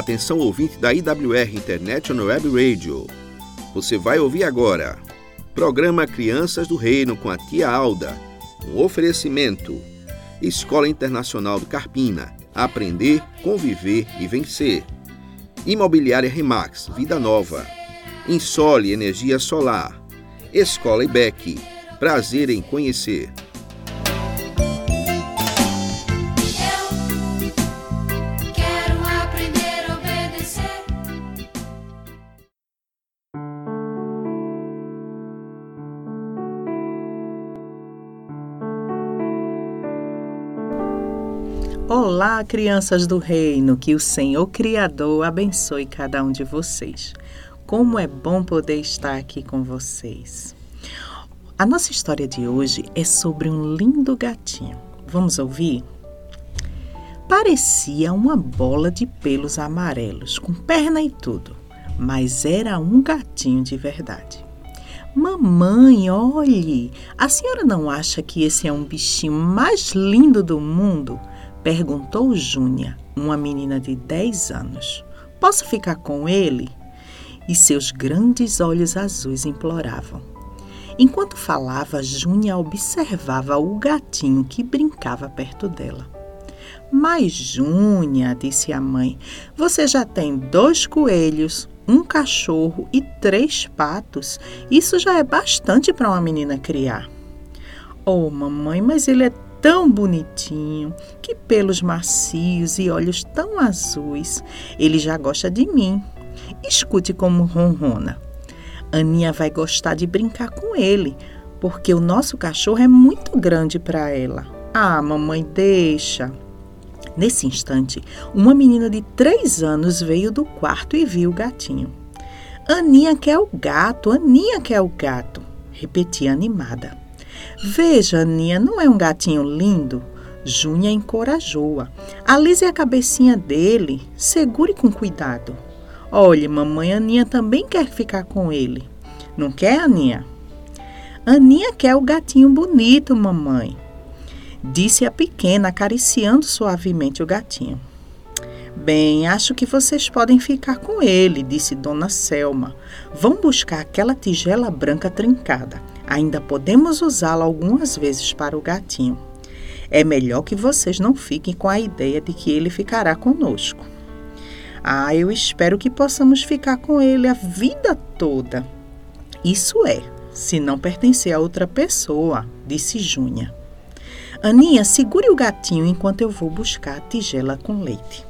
Atenção ouvinte da IWR International Web Radio. Você vai ouvir agora. Programa Crianças do Reino com a tia Alda. Um oferecimento. Escola Internacional do Carpina. Aprender, conviver e vencer. Imobiliária Remax, Vida Nova. Insole Energia Solar. Escola IBEC. Prazer em conhecer. Olá, crianças do reino, que o Senhor Criador abençoe cada um de vocês. Como é bom poder estar aqui com vocês. A nossa história de hoje é sobre um lindo gatinho. Vamos ouvir? Parecia uma bola de pelos amarelos, com perna e tudo, mas era um gatinho de verdade. Mamãe, olhe! A senhora não acha que esse é um bichinho mais lindo do mundo? Perguntou Júnia, uma menina de 10 anos. Posso ficar com ele? E seus grandes olhos azuis imploravam. Enquanto falava, Júnia observava o gatinho que brincava perto dela. Mas, Júnia, disse a mãe, você já tem dois coelhos, um cachorro e três patos. Isso já é bastante para uma menina criar. Oh, mamãe, mas ele é tão bonitinho, que pelos macios e olhos tão azuis. Ele já gosta de mim. Escute como ronrona. Aninha vai gostar de brincar com ele, porque o nosso cachorro é muito grande para ela. Ah, mamãe, deixa. Nesse instante, uma menina de três anos veio do quarto e viu o gatinho. Aninha quer o gato, Aninha quer o gato, repetia animada. Veja, Aninha, não é um gatinho lindo? Júnia encorajou-a. Alise a cabecinha dele, segure com cuidado. Olhe, mamãe, Aninha também quer ficar com ele. Não quer, Aninha? Aninha quer o gatinho bonito, mamãe, disse a pequena, acariciando suavemente o gatinho. Bem, acho que vocês podem ficar com ele, disse Dona Selma. Vão buscar aquela tigela branca trincada. Ainda podemos usá-la algumas vezes para o gatinho. É melhor que vocês não fiquem com a ideia de que ele ficará conosco. Ah, eu espero que possamos ficar com ele a vida toda. Isso é, se não pertencer a outra pessoa, disse Júnia. Aninha, segure o gatinho enquanto eu vou buscar a tigela com leite.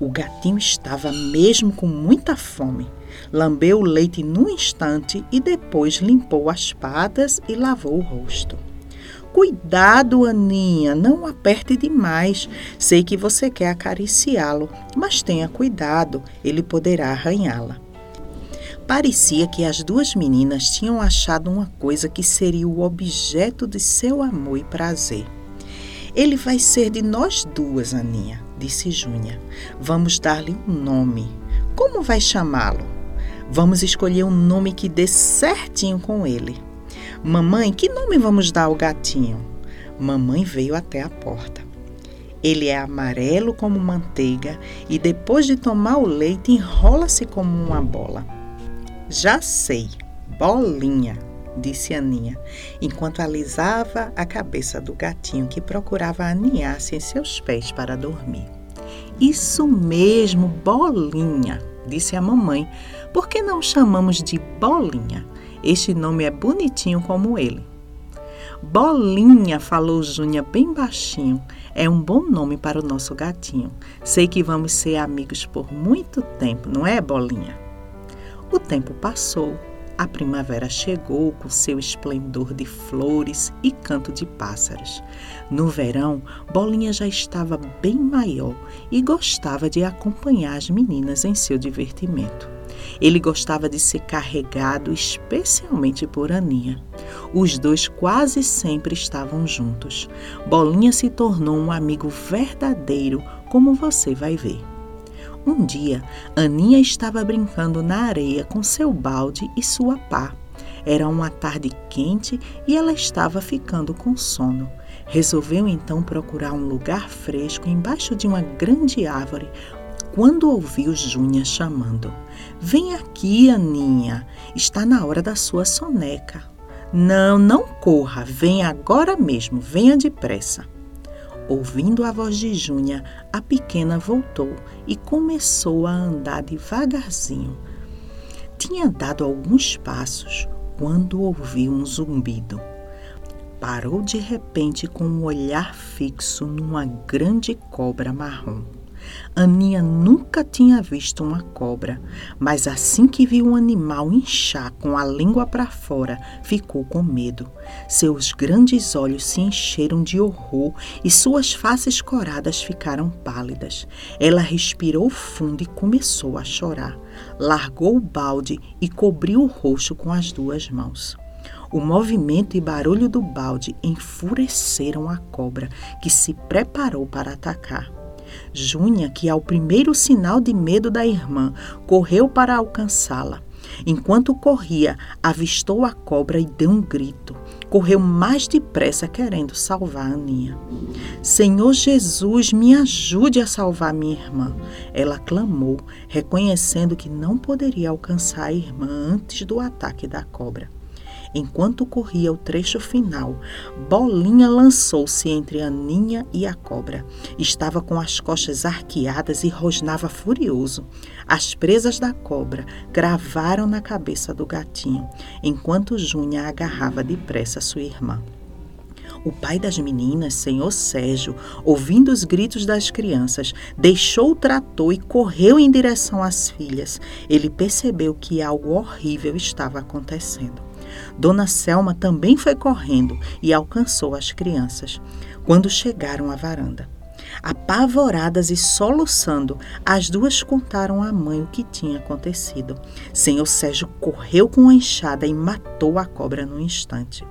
O gatinho estava mesmo com muita fome. Lambeu o leite num instante e depois limpou as patas e lavou o rosto. Cuidado, Aninha, não aperte demais. Sei que você quer acariciá-lo, mas tenha cuidado, ele poderá arranhá-la. Parecia que as duas meninas tinham achado uma coisa que seria o objeto de seu amor e prazer. Ele vai ser de nós duas, Aninha, disse Júnia. Vamos dar-lhe um nome. Como vai chamá-lo? Vamos escolher um nome que dê certinho com ele. Mamãe, que nome vamos dar ao gatinho? Mamãe veio até a porta. Ele é amarelo como manteiga e depois de tomar o leite enrola-se como uma bola. Já sei, bolinha, disse Aninha, enquanto alisava a cabeça do gatinho que procurava aninhar-se em seus pés para dormir. Isso mesmo, bolinha, disse a mamãe. Por que não chamamos de bolinha? Este nome é bonitinho como ele. Bolinha, falou Júnia bem baixinho. É um bom nome para o nosso gatinho. Sei que vamos ser amigos por muito tempo, não é, Bolinha? O tempo passou. A primavera chegou com seu esplendor de flores e canto de pássaros. No verão, Bolinha já estava bem maior e gostava de acompanhar as meninas em seu divertimento. Ele gostava de ser carregado especialmente por Aninha. Os dois quase sempre estavam juntos. Bolinha se tornou um amigo verdadeiro, como você vai ver. Um dia, Aninha estava brincando na areia com seu balde e sua pá. Era uma tarde quente e ela estava ficando com sono. Resolveu então procurar um lugar fresco embaixo de uma grande árvore, quando ouviu Júnia chamando: Vem aqui, Aninha, está na hora da sua soneca. Não, não corra, venha agora mesmo, venha depressa. Ouvindo a voz de Júnia, a pequena voltou e começou a andar devagarzinho. Tinha dado alguns passos quando ouviu um zumbido. Parou de repente com um olhar fixo numa grande cobra marrom. Aninha nunca tinha visto uma cobra, mas assim que viu um animal inchar com a língua para fora, ficou com medo. Seus grandes olhos se encheram de horror e suas faces coradas ficaram pálidas. Ela respirou fundo e começou a chorar. Largou o balde e cobriu o rosto com as duas mãos. O movimento e barulho do balde enfureceram a cobra, que se preparou para atacar. Júnia, que ao primeiro sinal de medo da irmã, correu para alcançá-la. Enquanto corria, avistou a cobra e deu um grito. Correu mais depressa, querendo salvar a Aninha. Senhor Jesus, me ajude a salvar minha irmã. Ela clamou, reconhecendo que não poderia alcançar a irmã antes do ataque da cobra. Enquanto corria o trecho final, Bolinha lançou-se entre Aninha e a cobra. Estava com as costas arqueadas e rosnava furioso. As presas da cobra cravaram na cabeça do gatinho, enquanto Júnia agarrava depressa sua irmã. O pai das meninas, senhor Sérgio, ouvindo os gritos das crianças, deixou o trator e correu em direção às filhas. Ele percebeu que algo horrível estava acontecendo. Dona Selma também foi correndo e alcançou as crianças. Quando chegaram à varanda, Apavoradas e soluçando, as duas contaram à mãe o que tinha acontecido. Senhor Sérgio correu com a enxada e matou a cobra no instante.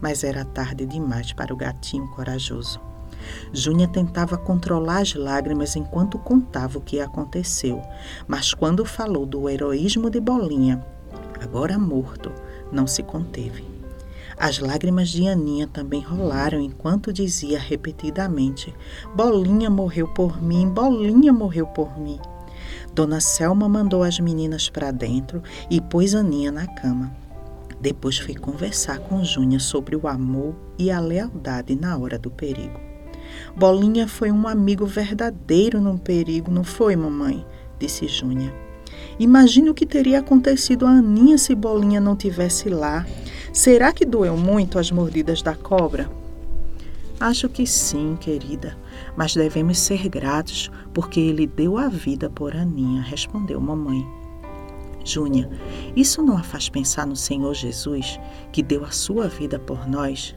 Mas era tarde demais para o gatinho corajoso. Júnia tentava controlar as lágrimas enquanto contava o que aconteceu, mas quando falou do heroísmo de Bolinha, agora morto, não se conteve. As lágrimas de Aninha também rolaram enquanto dizia repetidamente: Bolinha morreu por mim, Bolinha morreu por mim. Dona Selma mandou as meninas para dentro e pôs Aninha na cama. Depois foi conversar com Júnia sobre o amor e a lealdade na hora do perigo. Bolinha foi um amigo verdadeiro num perigo, não foi, mamãe? disse Júnia. Imagine o que teria acontecido a Aninha se Bolinha não tivesse lá. Será que doeu muito as mordidas da cobra? Acho que sim, querida, mas devemos ser gratos porque ele deu a vida por Aninha, respondeu mamãe. Júnia, isso não a faz pensar no Senhor Jesus, que deu a sua vida por nós?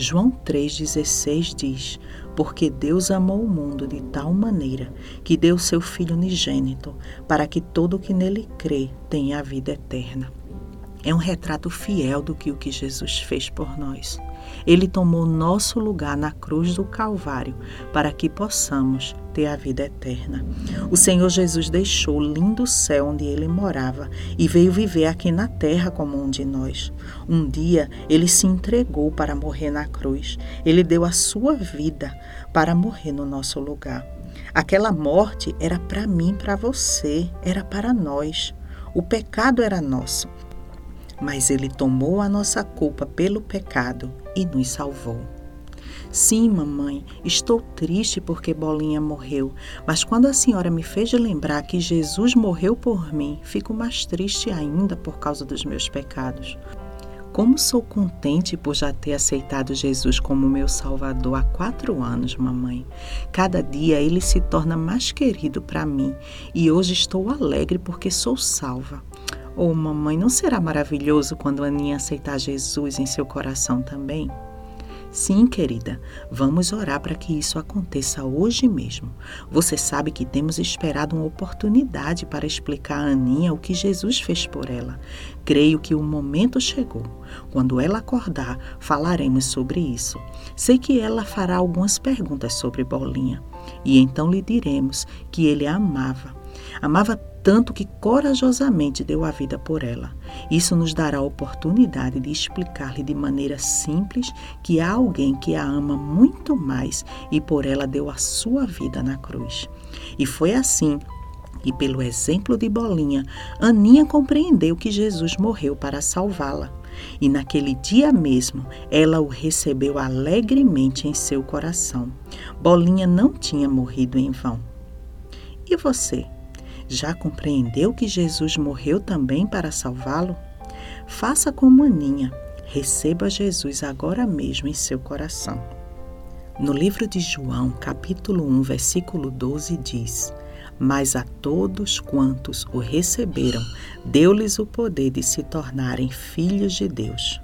João 3,16 diz: Porque Deus amou o mundo de tal maneira que deu seu Filho unigênito, para que todo o que nele crê tenha a vida eterna. É um retrato fiel do que o que Jesus fez por nós. Ele tomou nosso lugar na cruz do Calvário para que possamos ter a vida eterna. O Senhor Jesus deixou o lindo céu onde ele morava e veio viver aqui na terra como um de nós. Um dia ele se entregou para morrer na cruz. Ele deu a sua vida para morrer no nosso lugar. Aquela morte era para mim, para você, era para nós. O pecado era nosso, mas ele tomou a nossa culpa pelo pecado e nos salvou. Sim, mamãe, estou triste porque Bolinha morreu, mas quando a senhora me fez lembrar que Jesus morreu por mim, fico mais triste ainda por causa dos meus pecados. Como sou contente por já ter aceitado Jesus como meu Salvador há quatro anos, mamãe. Cada dia ele se torna mais querido para mim e hoje estou alegre porque sou salva. Oh, mamãe, não será maravilhoso quando Aninha aceitar Jesus em seu coração também? Sim, querida, vamos orar para que isso aconteça hoje mesmo. Você sabe que temos esperado uma oportunidade para explicar a Aninha o que Jesus fez por ela. Creio que o momento chegou. Quando ela acordar, falaremos sobre isso. Sei que ela fará algumas perguntas sobre Bolinha. E então lhe diremos que ele a amava. Amava tanto que corajosamente deu a vida por ela. Isso nos dará a oportunidade de explicar-lhe de maneira simples que há alguém que a ama muito mais e por ela deu a sua vida na cruz. E foi assim E pelo exemplo de Bolinha, Aninha compreendeu que Jesus morreu para salvá-la. E naquele dia mesmo, ela o recebeu alegremente em seu coração. Bolinha não tinha morrido em vão. E você? Já compreendeu que Jesus morreu também para salvá-lo? Faça como Aninha, receba Jesus agora mesmo em seu coração. No livro de João, capítulo 1, versículo 12, diz: Mas a todos quantos o receberam, deu-lhes o poder de se tornarem filhos de Deus.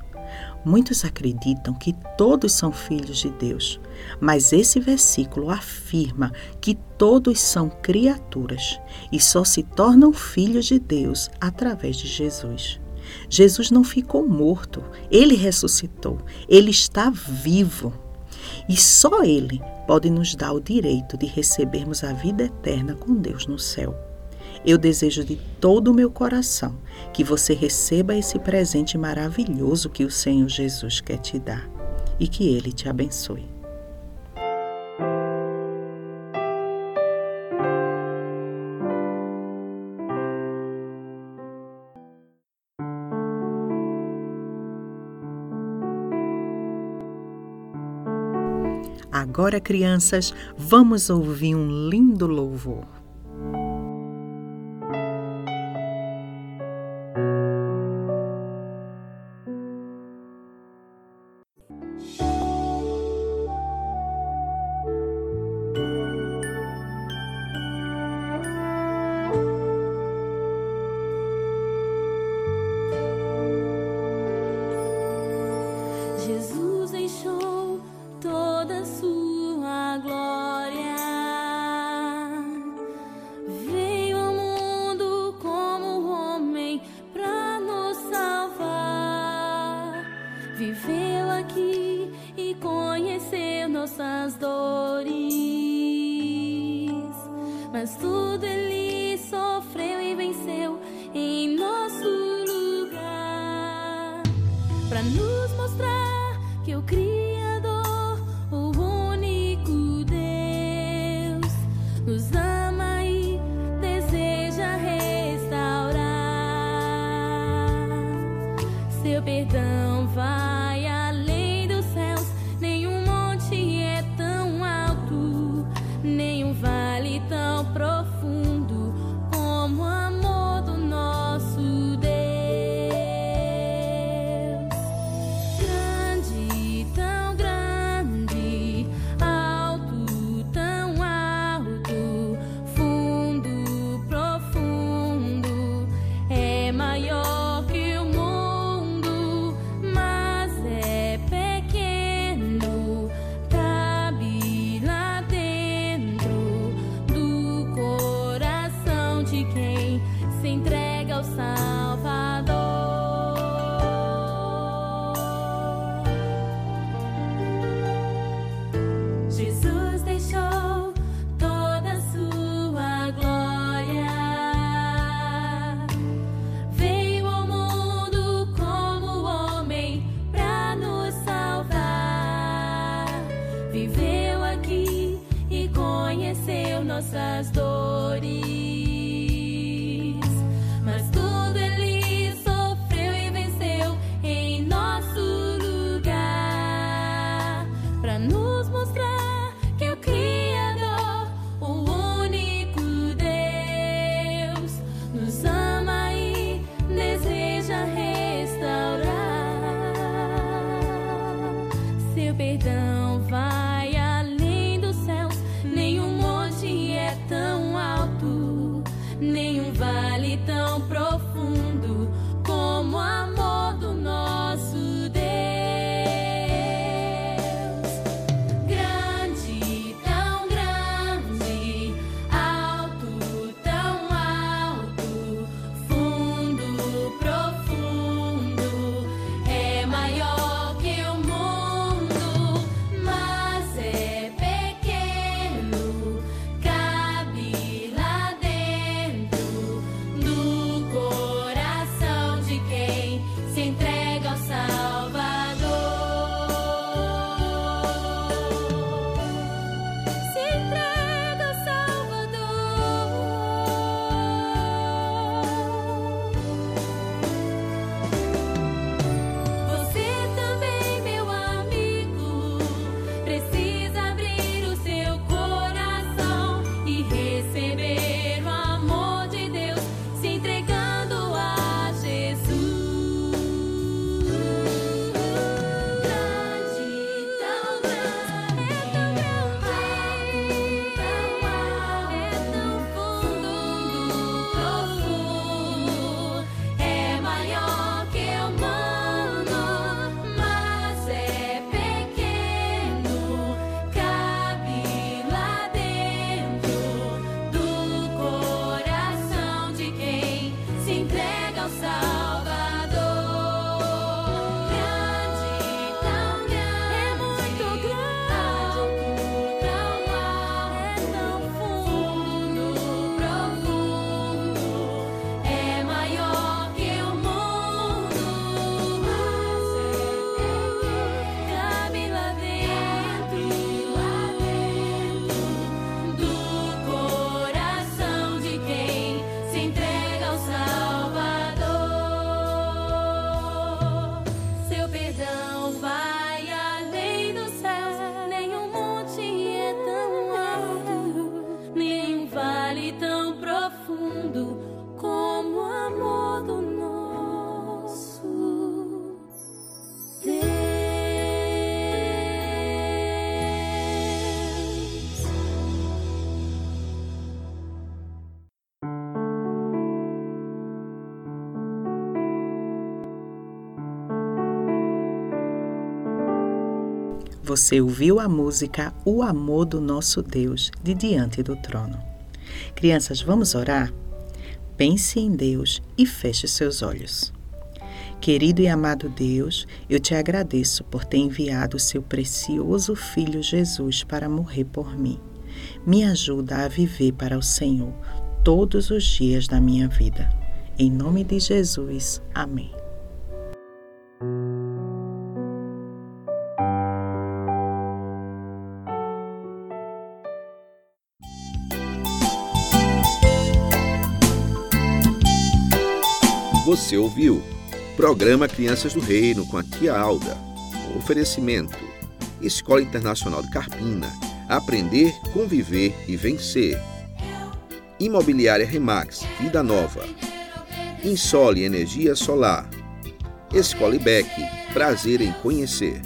Muitos acreditam que todos são filhos de Deus, mas esse versículo afirma que todos são criaturas e só se tornam filhos de Deus através de Jesus. Jesus não ficou morto, ele ressuscitou, ele está vivo. E só ele pode nos dar o direito de recebermos a vida eterna com Deus no céu. Eu desejo de todo o meu coração que você receba esse presente maravilhoso que o Senhor Jesus quer te dar e que ele te abençoe. Agora, crianças, vamos ouvir um lindo louvor. Jesus que o Criador, Seu alcançar. Você ouviu a música O Amor do Nosso Deus de Diante do Trono. Crianças, vamos orar? Pense em Deus e feche seus olhos. Querido e amado Deus, eu te agradeço por ter enviado o seu precioso Filho Jesus para morrer por mim. Me ajuda a viver para o Senhor todos os dias da minha vida. Em nome de Jesus, amém. Você ouviu? Programa Crianças do Reino com a tia Alda. Oferecimento: Escola Internacional de Carpina. Aprender, conviver e vencer. Imobiliária Remax, Vida Nova. Insole Energia Solar. Escola prazer em conhecer.